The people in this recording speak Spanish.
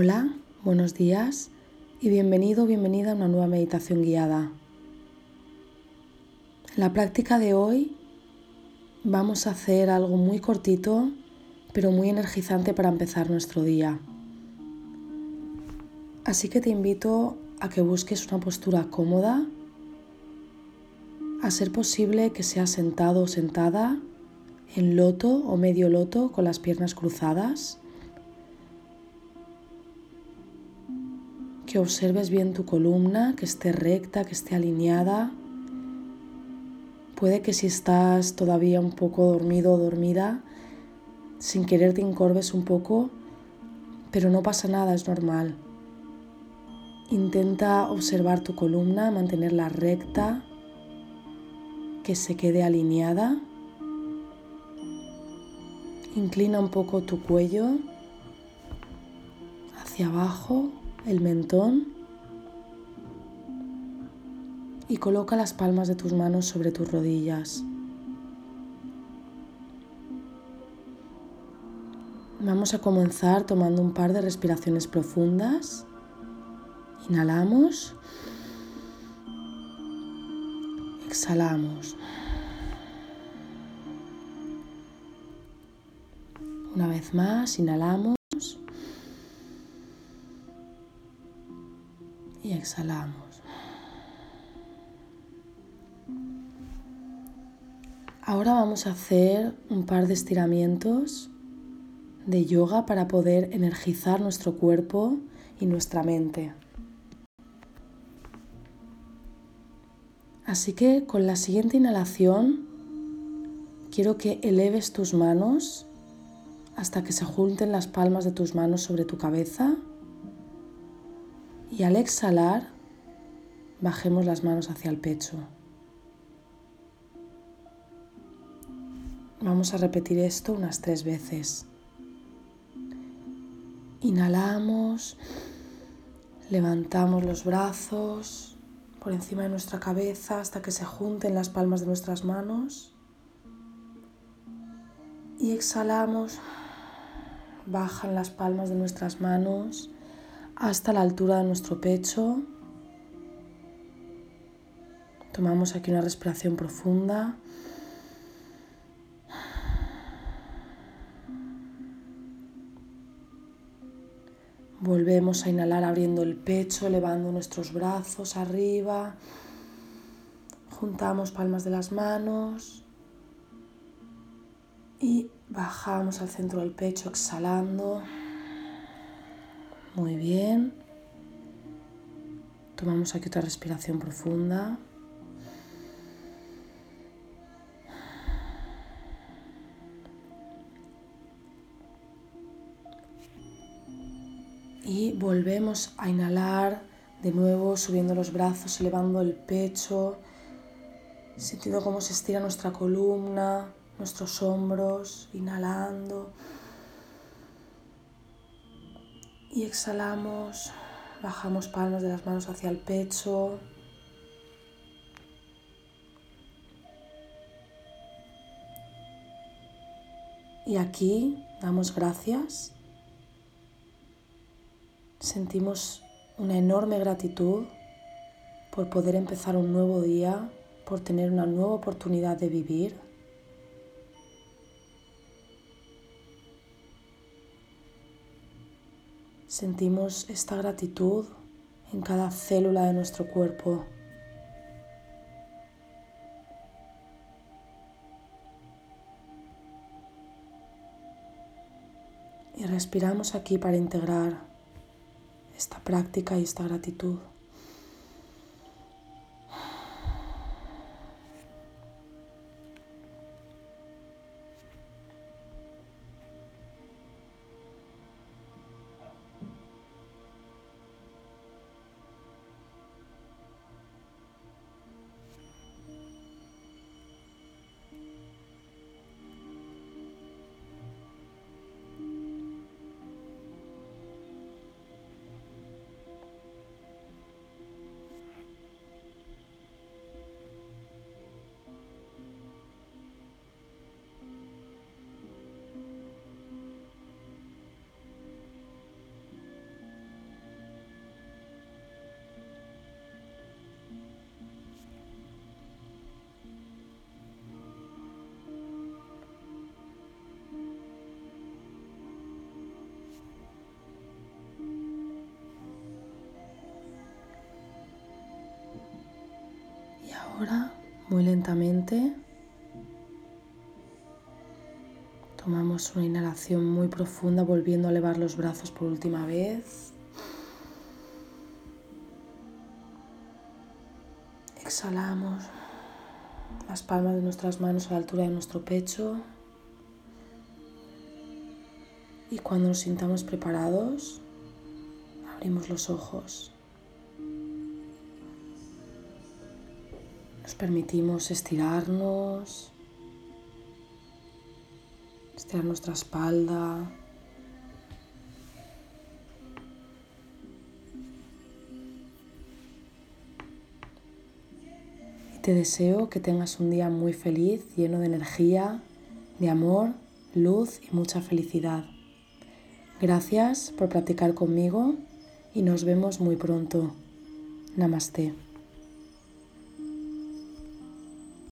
Hola, buenos días y bienvenido o bienvenida a una nueva meditación guiada. En la práctica de hoy vamos a hacer algo muy cortito pero muy energizante para empezar nuestro día. Así que te invito a que busques una postura cómoda, a ser posible que seas sentado o sentada en loto o medio loto con las piernas cruzadas que observes bien tu columna, que esté recta, que esté alineada. Puede que si estás todavía un poco dormido o dormida, sin querer te encorves un poco, pero no pasa nada, es normal. Intenta observar tu columna, mantenerla recta, que se quede alineada. Inclina un poco tu cuello hacia abajo el mentón y coloca las palmas de tus manos sobre tus rodillas. Vamos a comenzar tomando un par de respiraciones profundas. Inhalamos. Exhalamos. Una vez más, inhalamos. Y exhalamos. Ahora vamos a hacer un par de estiramientos de yoga para poder energizar nuestro cuerpo y nuestra mente. Así que con la siguiente inhalación quiero que eleves tus manos hasta que se junten las palmas de tus manos sobre tu cabeza y al exhalar, bajemos las manos hacia el pecho. Vamos a repetir esto unas tres veces. Inhalamos, levantamos los brazos por encima de nuestra cabeza hasta que se junten las palmas de nuestras manos. Y exhalamos, bajan las palmas de nuestras manos hasta la altura de nuestro pecho. Tomamos aquí una respiración profunda. Volvemos a inhalar abriendo el pecho, elevando nuestros brazos arriba. Juntamos palmas de las manos y bajamos al centro del pecho exhalando. Muy bien. Tomamos aquí otra respiración profunda. Y volvemos a inhalar de nuevo, subiendo los brazos, elevando el pecho, sintiendo cómo se estira nuestra columna, nuestros hombros, inhalando y exhalamos, bajamos palmas de las manos hacia el pecho. Y aquí damos gracias. Sentimos una enorme gratitud por poder empezar un nuevo día, por tener una nueva oportunidad de vivir. Sentimos esta gratitud en cada célula de nuestro cuerpo. Y respiramos aquí para integrar esta práctica y esta gratitud. Ahora, muy lentamente, tomamos una inhalación muy profunda volviendo a elevar los brazos por última vez. Exhalamos las palmas de nuestras manos a la altura de nuestro pecho. Y cuando nos sintamos preparados, abrimos los ojos. Permitimos estirarnos, estirar nuestra espalda. Y te deseo que tengas un día muy feliz, lleno de energía, de amor, luz y mucha felicidad. Gracias por practicar conmigo y nos vemos muy pronto. Namaste.